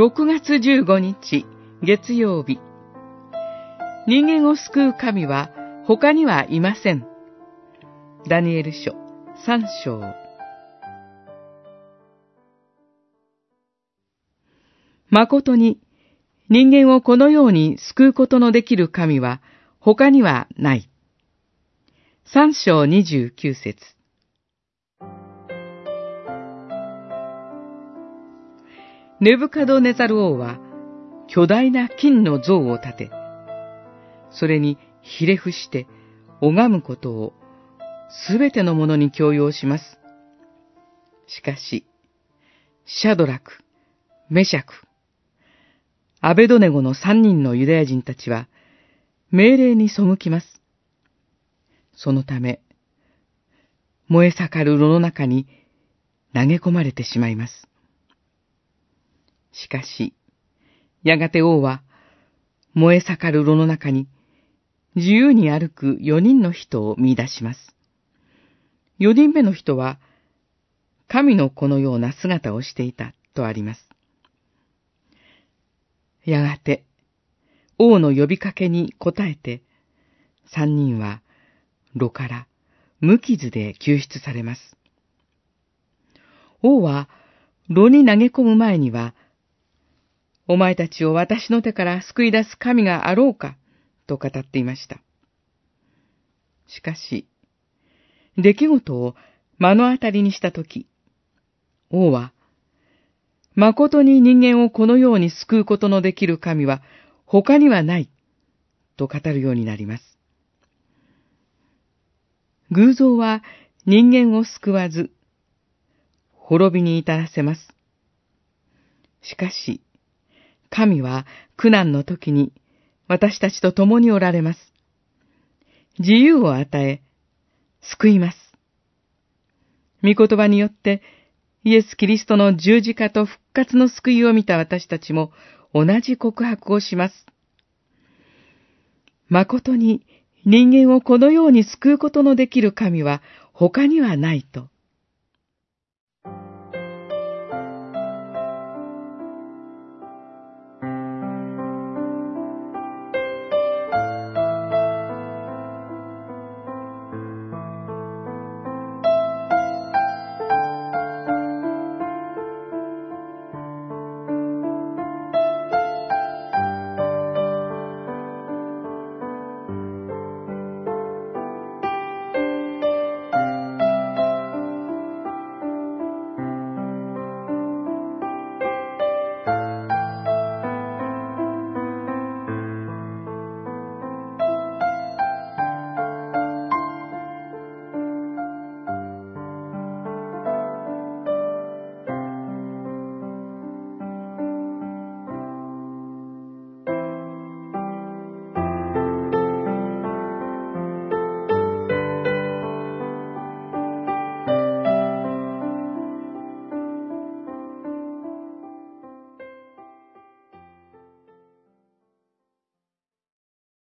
6月15日月曜日人間を救う神は他にはいません。ダニエル書3章誠に人間をこのように救うことのできる神は他にはない。3章29節ネブカドネザル王は巨大な金の像を建て、それにひれ伏して拝むことをすべてのものに強要します。しかし、シャドラク、メシャク、アベドネゴの三人のユダヤ人たちは命令に背きます。そのため、燃え盛る炉の中に投げ込まれてしまいます。しかし、やがて王は、燃え盛る炉の中に、自由に歩く四人の人を見出します。四人目の人は、神の子のような姿をしていたとあります。やがて、王の呼びかけに応えて、三人は、炉から無傷で救出されます。王は、炉に投げ込む前には、お前たちを私の手から救い出す神があろうか、と語っていました。しかし、出来事を目の当たりにしたとき、王は、誠に人間をこのように救うことのできる神は他にはない、と語るようになります。偶像は人間を救わず、滅びに至らせます。しかし、神は苦難の時に私たちと共におられます。自由を与え、救います。御言葉によってイエス・キリストの十字架と復活の救いを見た私たちも同じ告白をします。誠に人間をこのように救うことのできる神は他にはないと